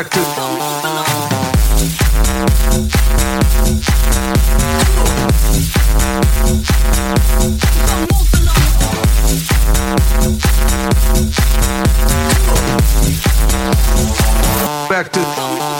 Back to...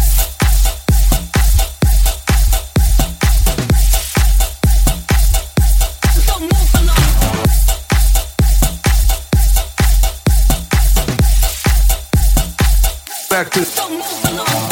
expected. So